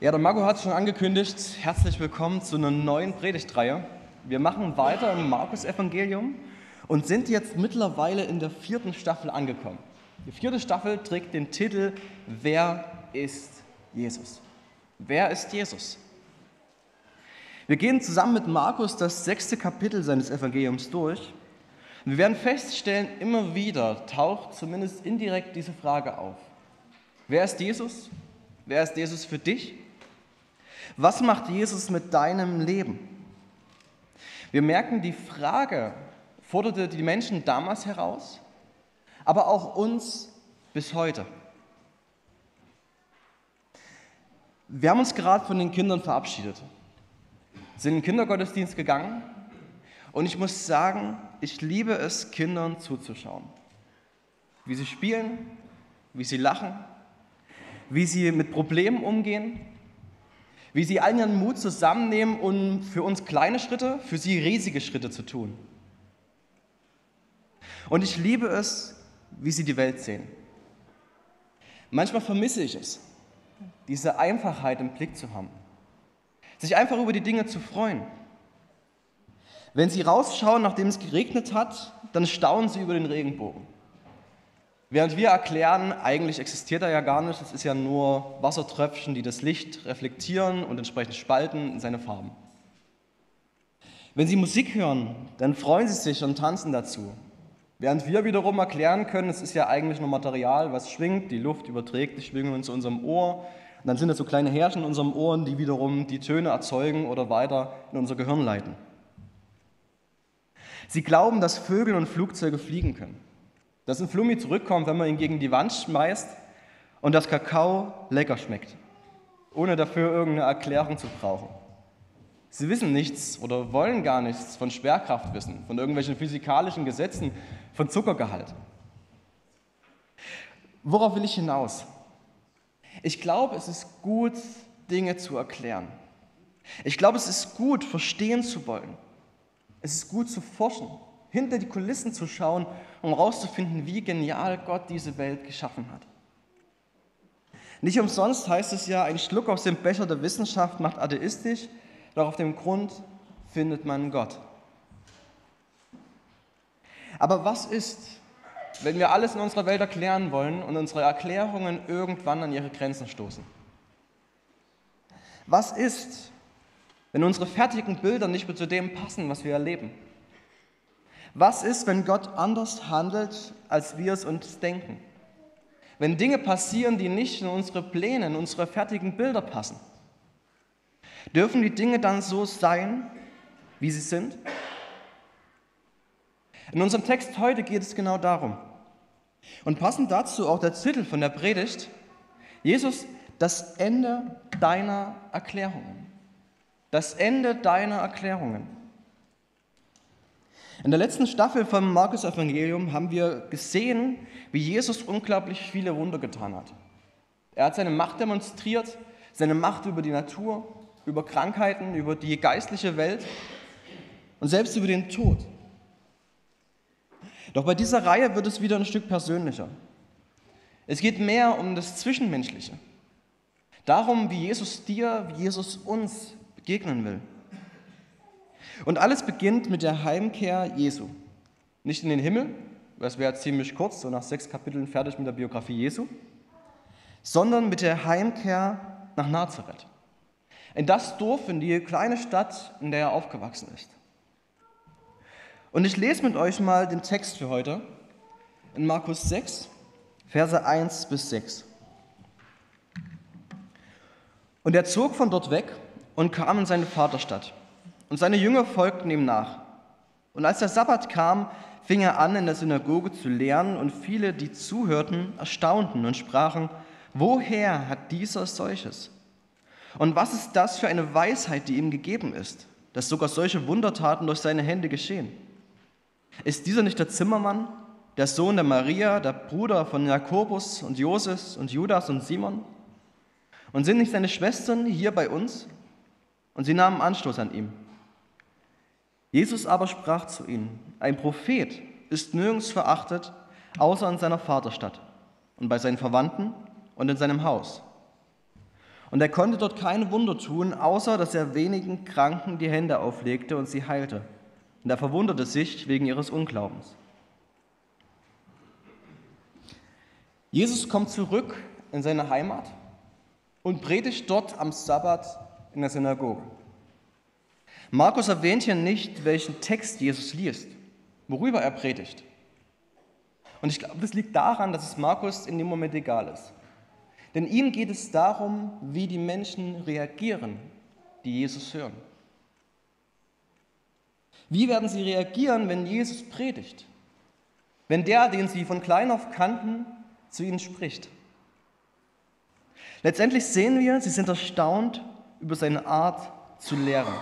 Ja, der Marco hat es schon angekündigt. Herzlich willkommen zu einer neuen Predigtreihe. Wir machen weiter im Markus-Evangelium und sind jetzt mittlerweile in der vierten Staffel angekommen. Die vierte Staffel trägt den Titel Wer ist Jesus? Wer ist Jesus? Wir gehen zusammen mit Markus das sechste Kapitel seines Evangeliums durch. Wir werden feststellen, immer wieder taucht zumindest indirekt diese Frage auf. Wer ist Jesus? Wer ist Jesus für dich? Was macht Jesus mit deinem Leben? Wir merken, die Frage forderte die Menschen damals heraus, aber auch uns bis heute. Wir haben uns gerade von den Kindern verabschiedet, sind in den Kindergottesdienst gegangen und ich muss sagen, ich liebe es, Kindern zuzuschauen. Wie sie spielen, wie sie lachen, wie sie mit Problemen umgehen wie sie all ihren Mut zusammennehmen, um für uns kleine Schritte, für sie riesige Schritte zu tun. Und ich liebe es, wie sie die Welt sehen. Manchmal vermisse ich es, diese Einfachheit im Blick zu haben, sich einfach über die Dinge zu freuen. Wenn sie rausschauen, nachdem es geregnet hat, dann staunen sie über den Regenbogen. Während wir erklären, eigentlich existiert er ja gar nicht, es ist ja nur Wassertröpfchen, die das Licht reflektieren und entsprechend spalten in seine Farben. Wenn Sie Musik hören, dann freuen Sie sich und tanzen dazu. Während wir wiederum erklären können, es ist ja eigentlich nur Material, was schwingt, die Luft überträgt die Schwingungen zu unserem Ohr. Und dann sind das so kleine Härchen in unserem Ohren, die wiederum die Töne erzeugen oder weiter in unser Gehirn leiten. Sie glauben, dass Vögel und Flugzeuge fliegen können dass ein Flummi zurückkommt, wenn man ihn gegen die Wand schmeißt und das Kakao lecker schmeckt, ohne dafür irgendeine Erklärung zu brauchen. Sie wissen nichts oder wollen gar nichts von Schwerkraft wissen, von irgendwelchen physikalischen Gesetzen, von Zuckergehalt. Worauf will ich hinaus? Ich glaube, es ist gut, Dinge zu erklären. Ich glaube, es ist gut, verstehen zu wollen. Es ist gut zu forschen hinter die Kulissen zu schauen, um herauszufinden, wie genial Gott diese Welt geschaffen hat. Nicht umsonst heißt es ja, ein Schluck aus dem Becher der Wissenschaft macht atheistisch, doch auf dem Grund findet man Gott. Aber was ist, wenn wir alles in unserer Welt erklären wollen und unsere Erklärungen irgendwann an ihre Grenzen stoßen? Was ist, wenn unsere fertigen Bilder nicht mehr zu dem passen, was wir erleben? Was ist, wenn Gott anders handelt, als wir es uns denken? Wenn Dinge passieren, die nicht in unsere Pläne, in unsere fertigen Bilder passen? Dürfen die Dinge dann so sein, wie sie sind? In unserem Text heute geht es genau darum. Und passend dazu auch der Titel von der Predigt, Jesus, das Ende deiner Erklärungen. Das Ende deiner Erklärungen. In der letzten Staffel vom Markus Evangelium haben wir gesehen, wie Jesus unglaublich viele Wunder getan hat. Er hat seine Macht demonstriert, seine Macht über die Natur, über Krankheiten, über die geistliche Welt und selbst über den Tod. Doch bei dieser Reihe wird es wieder ein Stück persönlicher. Es geht mehr um das Zwischenmenschliche. Darum, wie Jesus dir, wie Jesus uns begegnen will. Und alles beginnt mit der Heimkehr Jesu. Nicht in den Himmel, das wäre ziemlich kurz, so nach sechs Kapiteln fertig mit der Biografie Jesu, sondern mit der Heimkehr nach Nazareth. In das Dorf, in die kleine Stadt, in der er aufgewachsen ist. Und ich lese mit euch mal den Text für heute in Markus 6, Verse 1 bis 6. Und er zog von dort weg und kam in seine Vaterstadt. Und seine Jünger folgten ihm nach. Und als der Sabbat kam, fing er an, in der Synagoge zu lehren, und viele, die zuhörten, erstaunten und sprachen, woher hat dieser solches? Und was ist das für eine Weisheit, die ihm gegeben ist, dass sogar solche Wundertaten durch seine Hände geschehen? Ist dieser nicht der Zimmermann, der Sohn der Maria, der Bruder von Jakobus und Joses und Judas und Simon? Und sind nicht seine Schwestern hier bei uns? Und sie nahmen Anstoß an ihm. Jesus aber sprach zu ihnen, ein Prophet ist nirgends verachtet, außer in seiner Vaterstadt und bei seinen Verwandten und in seinem Haus. Und er konnte dort kein Wunder tun, außer dass er wenigen Kranken die Hände auflegte und sie heilte. Und er verwunderte sich wegen ihres Unglaubens. Jesus kommt zurück in seine Heimat und predigt dort am Sabbat in der Synagoge. Markus erwähnt hier nicht, welchen Text Jesus liest, worüber er predigt. Und ich glaube, das liegt daran, dass es Markus in dem Moment egal ist. Denn ihm geht es darum, wie die Menschen reagieren, die Jesus hören. Wie werden sie reagieren, wenn Jesus predigt? Wenn der, den sie von klein auf kannten, zu ihnen spricht? Letztendlich sehen wir, sie sind erstaunt über seine Art zu lehren.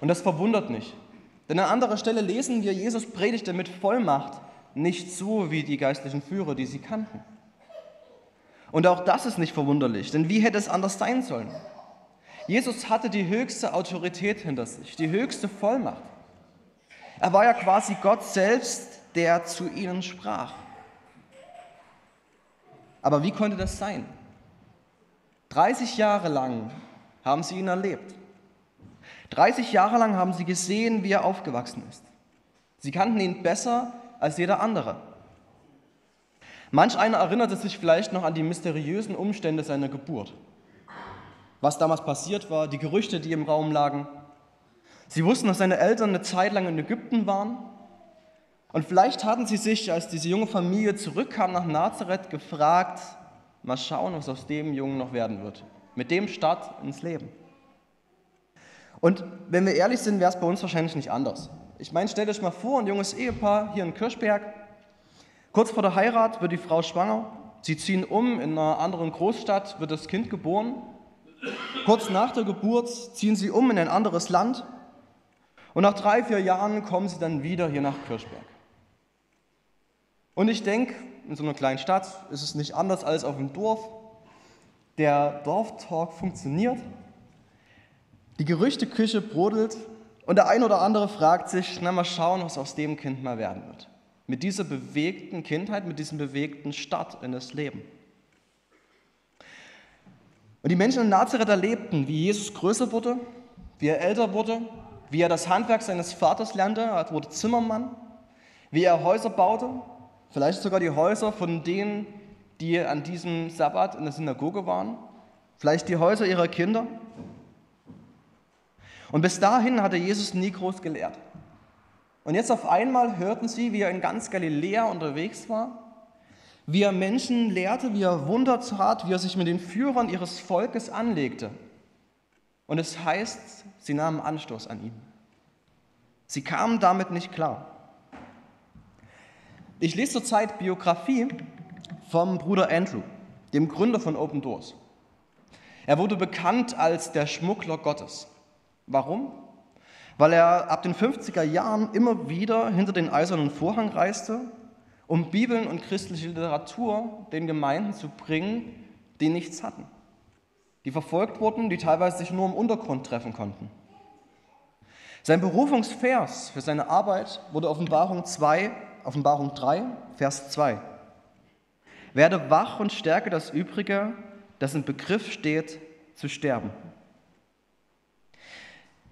Und das verwundert nicht. Denn an anderer Stelle lesen wir, Jesus predigte mit Vollmacht, nicht so wie die geistlichen Führer, die sie kannten. Und auch das ist nicht verwunderlich, denn wie hätte es anders sein sollen? Jesus hatte die höchste Autorität hinter sich, die höchste Vollmacht. Er war ja quasi Gott selbst, der zu ihnen sprach. Aber wie konnte das sein? 30 Jahre lang haben sie ihn erlebt. 30 Jahre lang haben sie gesehen, wie er aufgewachsen ist. Sie kannten ihn besser als jeder andere. Manch einer erinnerte sich vielleicht noch an die mysteriösen Umstände seiner Geburt. Was damals passiert war, die Gerüchte, die im Raum lagen. Sie wussten, dass seine Eltern eine Zeit lang in Ägypten waren. Und vielleicht hatten sie sich, als diese junge Familie zurückkam nach Nazareth, gefragt, mal schauen, was aus dem Jungen noch werden wird. Mit dem Start ins Leben. Und wenn wir ehrlich sind, wäre es bei uns wahrscheinlich nicht anders. Ich meine, stellt euch mal vor, ein junges Ehepaar hier in Kirchberg, Kurz vor der Heirat wird die Frau schwanger. Sie ziehen um, in einer anderen Großstadt wird das Kind geboren. Kurz nach der Geburt ziehen sie um in ein anderes Land. Und nach drei, vier Jahren kommen sie dann wieder hier nach Kirchberg. Und ich denke, in so einer kleinen Stadt ist es nicht anders als auf dem Dorf. Der Dorftalk funktioniert. Die Gerüchteküche brodelt und der ein oder andere fragt sich, na mal schauen, was aus dem Kind mal werden wird. Mit dieser bewegten Kindheit, mit diesem bewegten Start in das Leben. Und die Menschen in Nazareth erlebten, wie Jesus größer wurde, wie er älter wurde, wie er das Handwerk seines Vaters lernte, er wurde Zimmermann, wie er Häuser baute, vielleicht sogar die Häuser von denen, die an diesem Sabbat in der Synagoge waren, vielleicht die Häuser ihrer Kinder. Und bis dahin hatte Jesus nie groß gelehrt. Und jetzt auf einmal hörten sie, wie er in ganz Galiläa unterwegs war, wie er Menschen lehrte, wie er Wunder tat, wie er sich mit den Führern ihres Volkes anlegte. Und es heißt, sie nahmen Anstoß an ihm. Sie kamen damit nicht klar. Ich lese zurzeit Biografie vom Bruder Andrew, dem Gründer von Open Doors. Er wurde bekannt als der Schmuggler Gottes. Warum? weil er ab den 50er Jahren immer wieder hinter den eisernen Vorhang reiste, um Bibeln und christliche Literatur den Gemeinden zu bringen, die nichts hatten, die verfolgt wurden, die teilweise sich nur im Untergrund treffen konnten. Sein Berufungsvers für seine Arbeit wurde Offenbarung 2, Offenbarung 3, Vers 2. Werde wach und stärke das Übrige, das im Begriff steht, zu sterben.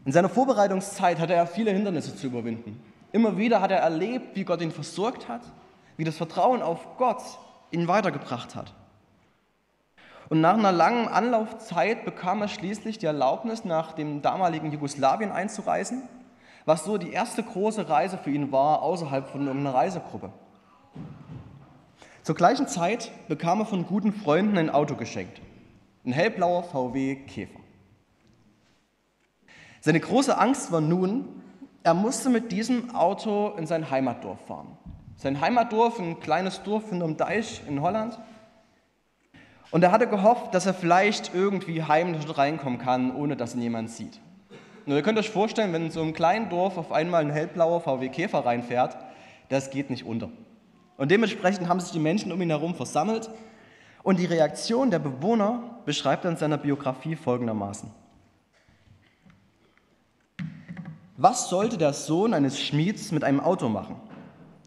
In seiner Vorbereitungszeit hatte er viele Hindernisse zu überwinden. Immer wieder hat er erlebt, wie Gott ihn versorgt hat, wie das Vertrauen auf Gott ihn weitergebracht hat. Und nach einer langen Anlaufzeit bekam er schließlich die Erlaubnis, nach dem damaligen Jugoslawien einzureisen, was so die erste große Reise für ihn war, außerhalb von einer Reisegruppe. Zur gleichen Zeit bekam er von guten Freunden ein Auto geschenkt, ein hellblauer VW Käfer. Seine große Angst war nun, er musste mit diesem Auto in sein Heimatdorf fahren. Sein Heimatdorf, ein kleines Dorf hinterm Deich in Holland. Und er hatte gehofft, dass er vielleicht irgendwie heimlich reinkommen kann, ohne dass ihn jemand sieht. Nur ihr könnt euch vorstellen, wenn in so einem kleinen Dorf auf einmal ein hellblauer VW Käfer reinfährt, das geht nicht unter. Und dementsprechend haben sich die Menschen um ihn herum versammelt. Und die Reaktion der Bewohner beschreibt er in seiner Biografie folgendermaßen. Was sollte der Sohn eines Schmieds mit einem Auto machen?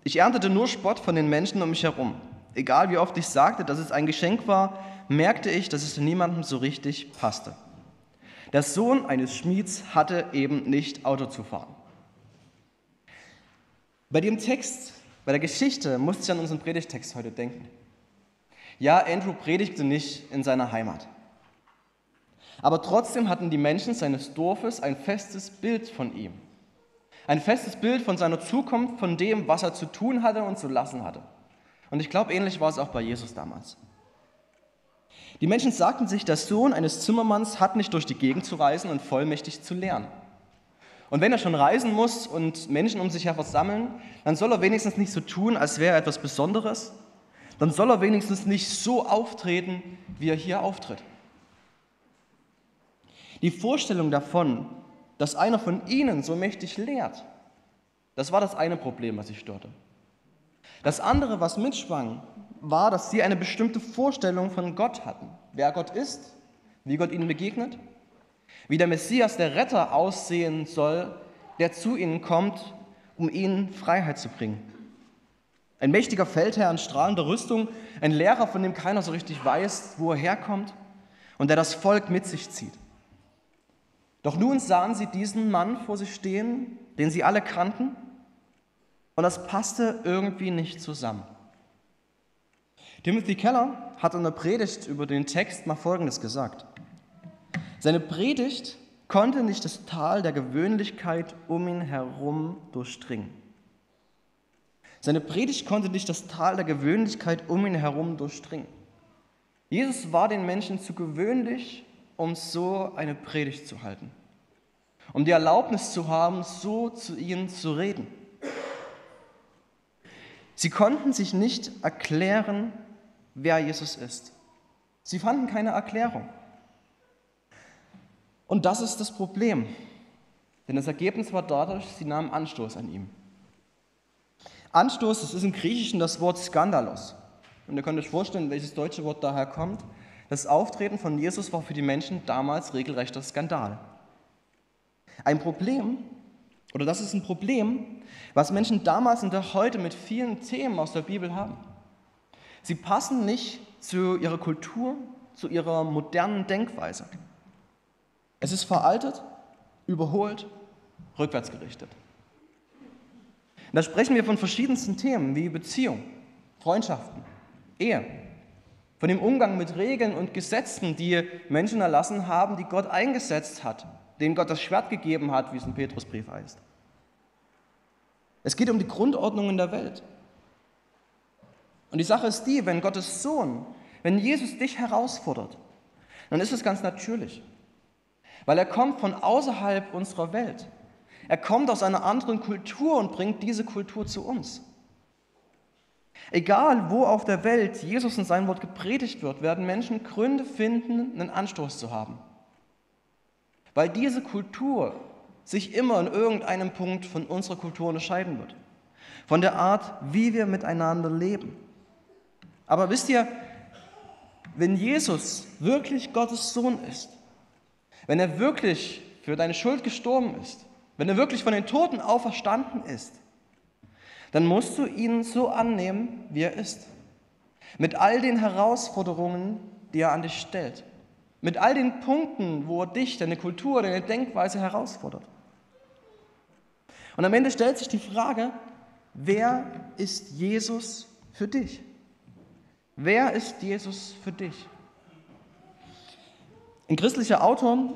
Ich erntete nur Spott von den Menschen um mich herum. Egal wie oft ich sagte, dass es ein Geschenk war, merkte ich, dass es niemandem so richtig passte. Der Sohn eines Schmieds hatte eben nicht Auto zu fahren. Bei dem Text, bei der Geschichte musste ich an unseren Predigtext heute denken. Ja, Andrew predigte nicht in seiner Heimat. Aber trotzdem hatten die Menschen seines Dorfes ein festes Bild von ihm. Ein festes Bild von seiner Zukunft, von dem, was er zu tun hatte und zu lassen hatte. Und ich glaube, ähnlich war es auch bei Jesus damals. Die Menschen sagten sich, der Sohn eines Zimmermanns hat nicht durch die Gegend zu reisen und vollmächtig zu lernen. Und wenn er schon reisen muss und Menschen um sich her versammeln, dann soll er wenigstens nicht so tun, als wäre er etwas Besonderes. Dann soll er wenigstens nicht so auftreten, wie er hier auftritt. Die Vorstellung davon, dass einer von ihnen so mächtig lehrt, das war das eine Problem, was ich störte. Das andere, was mitschwang, war, dass sie eine bestimmte Vorstellung von Gott hatten. Wer Gott ist, wie Gott ihnen begegnet, wie der Messias, der Retter, aussehen soll, der zu ihnen kommt, um ihnen Freiheit zu bringen. Ein mächtiger Feldherr in strahlender Rüstung, ein Lehrer, von dem keiner so richtig weiß, wo er herkommt und der das Volk mit sich zieht. Doch nun sahen sie diesen Mann vor sich stehen, den sie alle kannten, und das passte irgendwie nicht zusammen. Timothy Keller hat in der Predigt über den Text mal Folgendes gesagt. Seine Predigt konnte nicht das Tal der Gewöhnlichkeit um ihn herum durchdringen. Seine Predigt konnte nicht das Tal der Gewöhnlichkeit um ihn herum durchdringen. Jesus war den Menschen zu gewöhnlich um so eine Predigt zu halten, um die Erlaubnis zu haben, so zu ihnen zu reden. Sie konnten sich nicht erklären, wer Jesus ist. Sie fanden keine Erklärung. Und das ist das Problem. Denn das Ergebnis war dadurch, sie nahmen Anstoß an ihm. Anstoß, das ist im Griechischen das Wort Skandalos. Und ihr könnt euch vorstellen, welches deutsche Wort daher kommt. Das Auftreten von Jesus war für die Menschen damals regelrechter Skandal. Ein Problem, oder das ist ein Problem, was Menschen damals und auch heute mit vielen Themen aus der Bibel haben. Sie passen nicht zu ihrer Kultur, zu ihrer modernen Denkweise. Es ist veraltet, überholt, rückwärtsgerichtet. Da sprechen wir von verschiedensten Themen wie Beziehung, Freundschaften, Ehe, von dem Umgang mit Regeln und Gesetzen, die Menschen erlassen haben, die Gott eingesetzt hat, denen Gott das Schwert gegeben hat, wie es im Petrusbrief heißt. Es geht um die Grundordnungen der Welt. Und die Sache ist die, wenn Gottes Sohn, wenn Jesus dich herausfordert, dann ist es ganz natürlich, weil er kommt von außerhalb unserer Welt. Er kommt aus einer anderen Kultur und bringt diese Kultur zu uns. Egal, wo auf der Welt Jesus und sein Wort gepredigt wird, werden Menschen Gründe finden, einen Anstoß zu haben. Weil diese Kultur sich immer in irgendeinem Punkt von unserer Kultur unterscheiden wird. Von der Art, wie wir miteinander leben. Aber wisst ihr, wenn Jesus wirklich Gottes Sohn ist, wenn er wirklich für deine Schuld gestorben ist, wenn er wirklich von den Toten auferstanden ist, dann musst du ihn so annehmen, wie er ist. Mit all den Herausforderungen, die er an dich stellt. Mit all den Punkten, wo er dich, deine Kultur, deine Denkweise herausfordert. Und am Ende stellt sich die Frage, wer ist Jesus für dich? Wer ist Jesus für dich? Ein christlicher Autor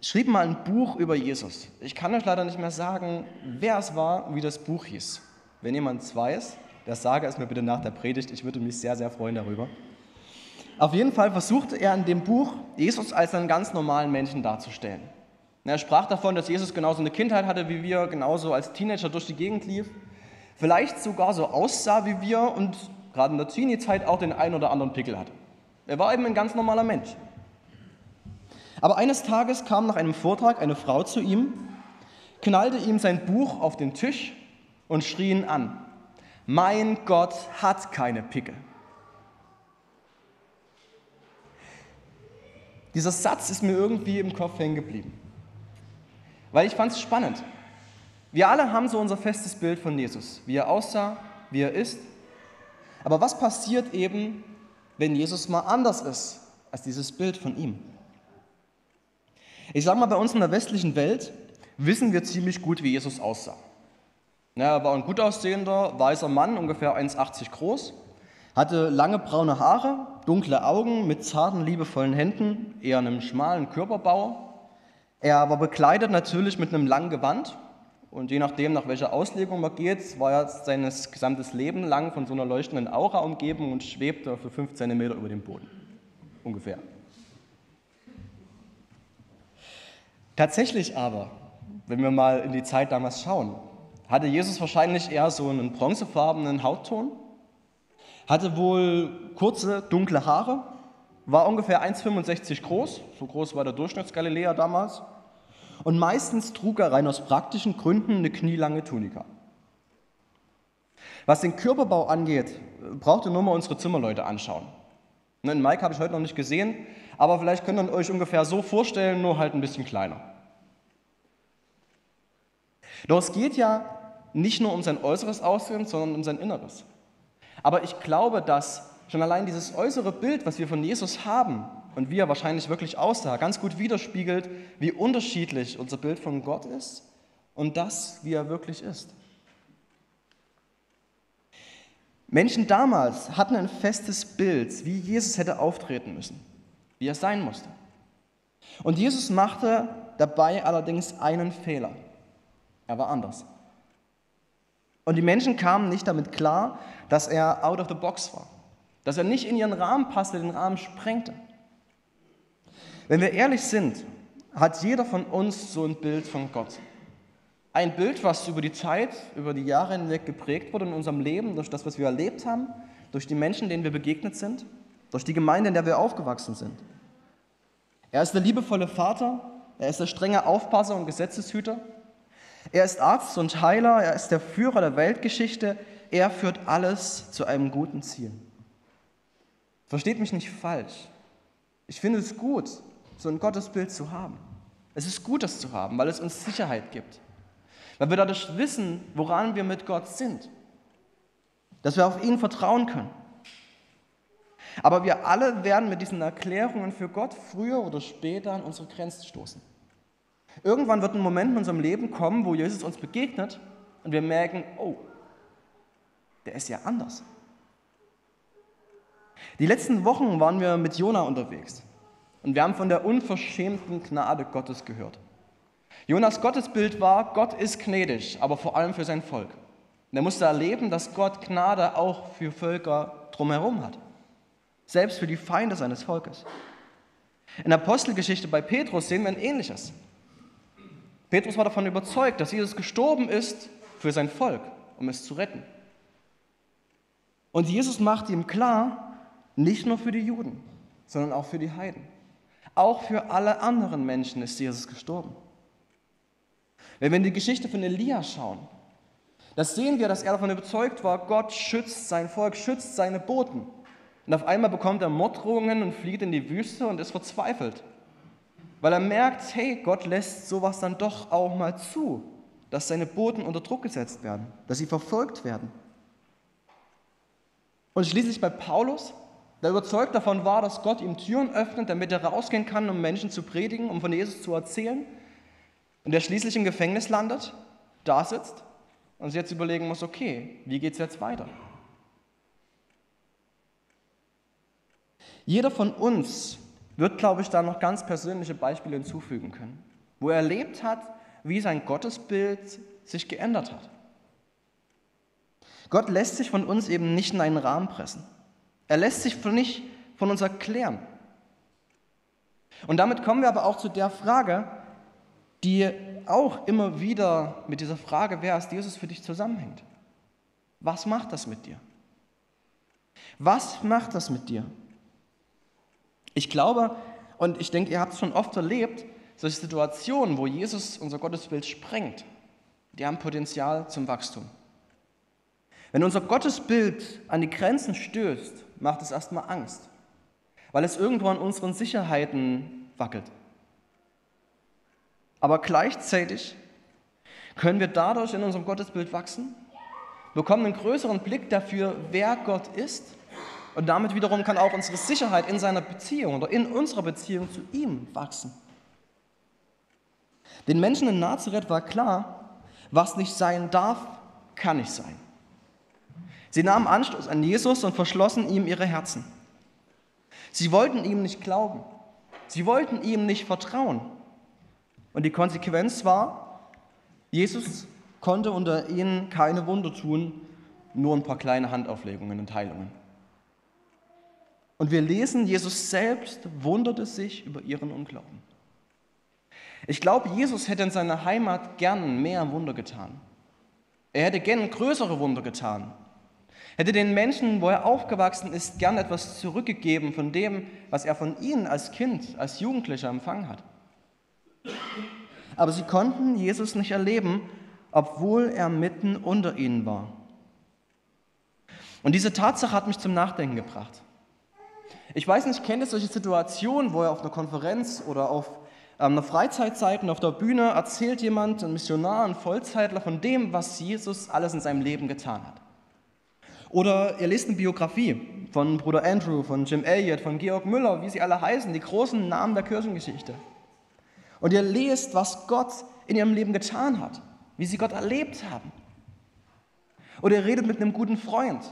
schrieb mal ein Buch über Jesus. Ich kann euch leider nicht mehr sagen, wer es war, wie das Buch hieß. Wenn jemand es weiß, der sage es mir bitte nach der Predigt. Ich würde mich sehr, sehr freuen darüber. Auf jeden Fall versuchte er in dem Buch, Jesus als einen ganz normalen Menschen darzustellen. Er sprach davon, dass Jesus genauso eine Kindheit hatte wie wir, genauso als Teenager durch die Gegend lief, vielleicht sogar so aussah wie wir und gerade in der Teenie-Zeit auch den einen oder anderen Pickel hatte. Er war eben ein ganz normaler Mensch. Aber eines Tages kam nach einem Vortrag eine Frau zu ihm, knallte ihm sein Buch auf den Tisch und schrie ihn an. Mein Gott hat keine Pickel. Dieser Satz ist mir irgendwie im Kopf hängen geblieben. Weil ich fand es spannend. Wir alle haben so unser festes Bild von Jesus, wie er aussah, wie er ist. Aber was passiert eben, wenn Jesus mal anders ist als dieses Bild von ihm. Ich sage mal, bei uns in der westlichen Welt wissen wir ziemlich gut, wie Jesus aussah. Er war ein gut aussehender, weißer Mann, ungefähr 1,80 groß, hatte lange braune Haare, dunkle Augen mit zarten, liebevollen Händen, eher einem schmalen Körperbau. Er war bekleidet natürlich mit einem langen Gewand und je nachdem, nach welcher Auslegung man geht, war er sein gesamtes Leben lang von so einer leuchtenden Aura umgeben und schwebte für 5 cm über dem Boden. Ungefähr. Tatsächlich aber, wenn wir mal in die Zeit damals schauen, hatte Jesus wahrscheinlich eher so einen bronzefarbenen Hautton, hatte wohl kurze, dunkle Haare, war ungefähr 1,65 groß, so groß war der Durchschnittsgaliläer damals, und meistens trug er rein aus praktischen Gründen eine knielange Tunika. Was den Körperbau angeht, braucht ihr nur mal unsere Zimmerleute anschauen. Den Mike habe ich heute noch nicht gesehen, aber vielleicht könnt ihr euch ungefähr so vorstellen, nur halt ein bisschen kleiner. Doch es geht ja nicht nur um sein äußeres Aussehen, sondern um sein Inneres. Aber ich glaube, dass schon allein dieses äußere Bild, was wir von Jesus haben, und wie er wahrscheinlich wirklich aussah, ganz gut widerspiegelt, wie unterschiedlich unser Bild von Gott ist und das, wie er wirklich ist. Menschen damals hatten ein festes Bild, wie Jesus hätte auftreten müssen, wie er sein musste. Und Jesus machte dabei allerdings einen Fehler. Er war anders. Und die Menschen kamen nicht damit klar, dass er out of the box war, dass er nicht in ihren Rahmen passte, den Rahmen sprengte. Wenn wir ehrlich sind, hat jeder von uns so ein Bild von Gott. Ein Bild, was über die Zeit, über die Jahre hinweg geprägt wurde in unserem Leben, durch das, was wir erlebt haben, durch die Menschen, denen wir begegnet sind, durch die Gemeinde, in der wir aufgewachsen sind. Er ist der liebevolle Vater, er ist der strenge Aufpasser und Gesetzeshüter, er ist Arzt und Heiler, er ist der Führer der Weltgeschichte, er führt alles zu einem guten Ziel. Versteht mich nicht falsch. Ich finde es gut, so ein Gottesbild zu haben. Es ist gut, das zu haben, weil es uns Sicherheit gibt. Weil wir dadurch wissen, woran wir mit Gott sind. Dass wir auf ihn vertrauen können. Aber wir alle werden mit diesen Erklärungen für Gott früher oder später an unsere Grenzen stoßen. Irgendwann wird ein Moment in unserem Leben kommen, wo Jesus uns begegnet und wir merken, oh, der ist ja anders. Die letzten Wochen waren wir mit Jona unterwegs. Und wir haben von der unverschämten Gnade Gottes gehört. Jonas Gottesbild war, Gott ist gnädig, aber vor allem für sein Volk. Und er musste erleben, dass Gott Gnade auch für Völker drumherum hat. Selbst für die Feinde seines Volkes. In der Apostelgeschichte bei Petrus sehen wir ein ähnliches. Petrus war davon überzeugt, dass Jesus gestorben ist für sein Volk, um es zu retten. Und Jesus macht ihm klar, nicht nur für die Juden, sondern auch für die Heiden. Auch für alle anderen Menschen ist Jesus gestorben. Wenn wir in die Geschichte von Elia schauen, das sehen wir, dass er davon überzeugt war, Gott schützt sein Volk, schützt seine Boten. Und auf einmal bekommt er Morddrohungen und flieht in die Wüste und ist verzweifelt. Weil er merkt, hey, Gott lässt sowas dann doch auch mal zu, dass seine Boten unter Druck gesetzt werden, dass sie verfolgt werden. Und schließlich bei Paulus, der überzeugt davon war, dass Gott ihm Türen öffnet, damit er rausgehen kann, um Menschen zu predigen, um von Jesus zu erzählen. Und der schließlich im Gefängnis landet, da sitzt und sich jetzt überlegen muss, okay, wie geht es jetzt weiter? Jeder von uns wird, glaube ich, da noch ganz persönliche Beispiele hinzufügen können, wo er erlebt hat, wie sein Gottesbild sich geändert hat. Gott lässt sich von uns eben nicht in einen Rahmen pressen. Er lässt sich nicht von uns erklären. Und damit kommen wir aber auch zu der Frage, die auch immer wieder mit dieser Frage, wer ist Jesus für dich zusammenhängt. Was macht das mit dir? Was macht das mit dir? Ich glaube, und ich denke, ihr habt es schon oft erlebt, solche Situationen, wo Jesus unser Gottesbild sprengt, die haben Potenzial zum Wachstum. Wenn unser Gottesbild an die Grenzen stößt, macht es erstmal Angst, weil es irgendwo an unseren Sicherheiten wackelt. Aber gleichzeitig können wir dadurch in unserem Gottesbild wachsen, bekommen einen größeren Blick dafür, wer Gott ist Und damit wiederum kann auch unsere Sicherheit in seiner Beziehung oder in unserer Beziehung zu ihm wachsen. Den Menschen in Nazareth war klar, was nicht sein darf, kann nicht sein. Sie nahmen Anstoß an Jesus und verschlossen ihm ihre Herzen. Sie wollten ihm nicht glauben. Sie wollten ihm nicht vertrauen. Und die Konsequenz war, Jesus konnte unter ihnen keine Wunder tun, nur ein paar kleine Handauflegungen und Heilungen. Und wir lesen, Jesus selbst wunderte sich über ihren Unglauben. Ich glaube, Jesus hätte in seiner Heimat gern mehr Wunder getan. Er hätte gern größere Wunder getan. Hätte den Menschen, wo er aufgewachsen ist, gern etwas zurückgegeben von dem, was er von ihnen als Kind, als Jugendlicher empfangen hat. Aber sie konnten Jesus nicht erleben, obwohl er mitten unter ihnen war. Und diese Tatsache hat mich zum Nachdenken gebracht. Ich weiß nicht, kennt ihr solche Situationen, wo ihr auf einer Konferenz oder auf ähm, einer Freizeitzeit und auf der Bühne erzählt jemand, ein Missionar, ein Vollzeitler, von dem, was Jesus alles in seinem Leben getan hat. Oder ihr lest eine Biografie von Bruder Andrew, von Jim Elliot, von Georg Müller, wie sie alle heißen, die großen Namen der Kirchengeschichte. Und ihr lest, was Gott in ihrem Leben getan hat, wie sie Gott erlebt haben. Oder ihr redet mit einem guten Freund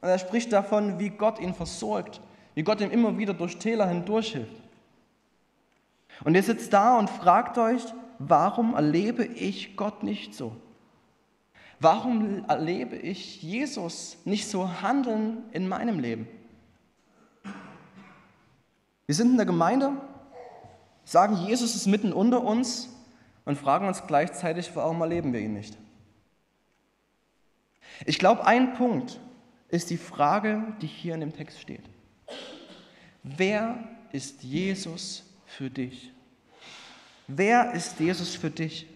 und er spricht davon, wie Gott ihn versorgt, wie Gott ihm immer wieder durch Täler hindurch hilft. Und ihr sitzt da und fragt euch, warum erlebe ich Gott nicht so? Warum erlebe ich Jesus nicht so handeln in meinem Leben? Wir sind in der Gemeinde, sagen, Jesus ist mitten unter uns und fragen uns gleichzeitig, warum erleben wir ihn nicht? Ich glaube, ein Punkt ist die Frage, die hier in dem Text steht. Wer ist Jesus für dich? Wer ist Jesus für dich?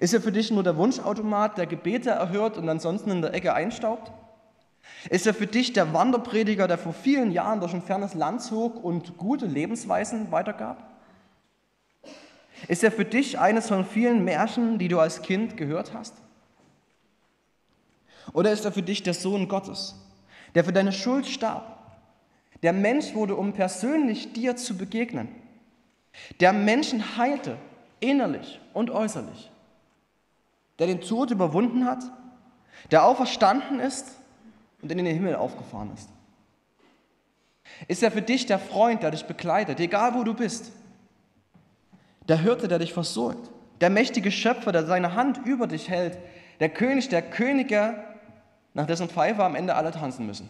Ist er für dich nur der Wunschautomat, der Gebete erhört und ansonsten in der Ecke einstaubt? Ist er für dich der Wanderprediger, der vor vielen Jahren durch ein fernes Land zog und gute Lebensweisen weitergab? Ist er für dich eines von vielen Märchen, die du als Kind gehört hast? Oder ist er für dich der Sohn Gottes, der für deine Schuld starb, der Mensch wurde, um persönlich dir zu begegnen. Der Menschen heilte, innerlich und äußerlich. Der den Tod überwunden hat, der auferstanden ist und in den Himmel aufgefahren ist. Ist er für dich der Freund, der dich begleitet, egal wo du bist? Der Hirte, der dich versorgt, der mächtige Schöpfer, der seine Hand über dich hält, der König der Könige, nach dessen Pfeife am Ende alle tanzen müssen.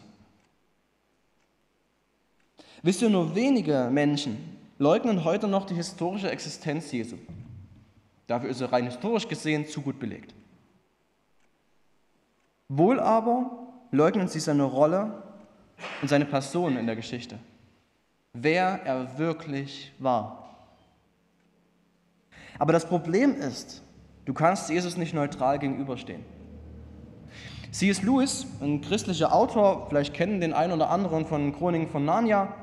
Wisst ihr, nur wenige Menschen leugnen heute noch die historische Existenz Jesu. Dafür ist er rein historisch gesehen zu gut belegt. Wohl aber leugnen sie seine Rolle und seine Person in der Geschichte. Wer er wirklich war. Aber das Problem ist, du kannst Jesus nicht neutral gegenüberstehen. C.S. Lewis, ein christlicher Autor, vielleicht kennen den einen oder anderen von Chroniken von Narnia,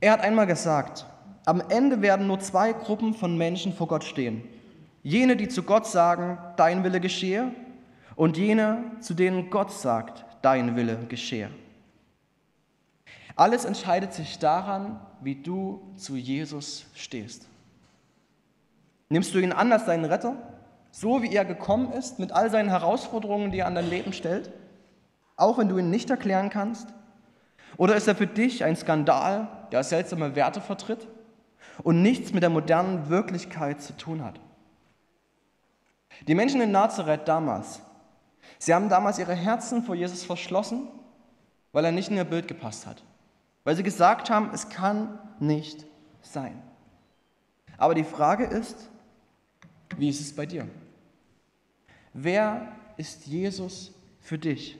er hat einmal gesagt, am Ende werden nur zwei Gruppen von Menschen vor Gott stehen. Jene, die zu Gott sagen, dein Wille geschehe, und jene, zu denen Gott sagt, dein Wille geschehe. Alles entscheidet sich daran, wie du zu Jesus stehst. Nimmst du ihn an als deinen Retter, so wie er gekommen ist, mit all seinen Herausforderungen, die er an dein Leben stellt, auch wenn du ihn nicht erklären kannst? Oder ist er für dich ein Skandal, der seltsame Werte vertritt und nichts mit der modernen Wirklichkeit zu tun hat? Die Menschen in Nazareth damals, sie haben damals ihre Herzen vor Jesus verschlossen, weil er nicht in ihr Bild gepasst hat. Weil sie gesagt haben, es kann nicht sein. Aber die Frage ist, wie ist es bei dir? Wer ist Jesus für dich?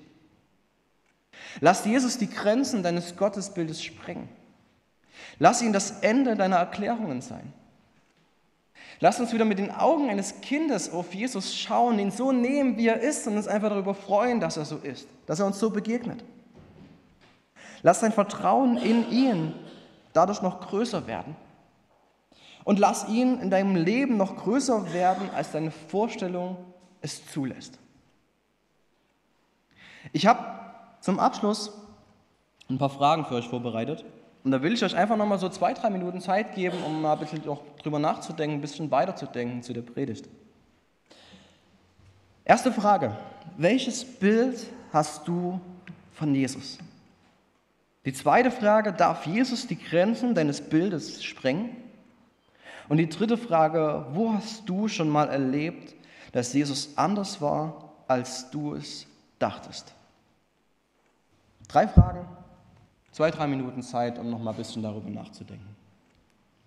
Lass Jesus die Grenzen deines Gottesbildes sprengen. Lass ihn das Ende deiner Erklärungen sein. Lass uns wieder mit den Augen eines Kindes auf Jesus schauen, ihn so nehmen, wie er ist und uns einfach darüber freuen, dass er so ist, dass er uns so begegnet. Lass dein Vertrauen in ihn dadurch noch größer werden. Und lass ihn in deinem Leben noch größer werden, als deine Vorstellung es zulässt. Ich habe zum Abschluss ein paar Fragen für euch vorbereitet. Und da will ich euch einfach nochmal so zwei, drei Minuten Zeit geben, um mal ein bisschen auch drüber nachzudenken, ein bisschen weiterzudenken zu der Predigt. Erste Frage. Welches Bild hast du von Jesus? Die zweite Frage, darf Jesus die Grenzen deines Bildes sprengen? Und die dritte Frage, wo hast du schon mal erlebt, dass Jesus anders war, als du es dachtest? Drei Fragen, zwei, drei Minuten Zeit, um noch mal ein bisschen darüber nachzudenken.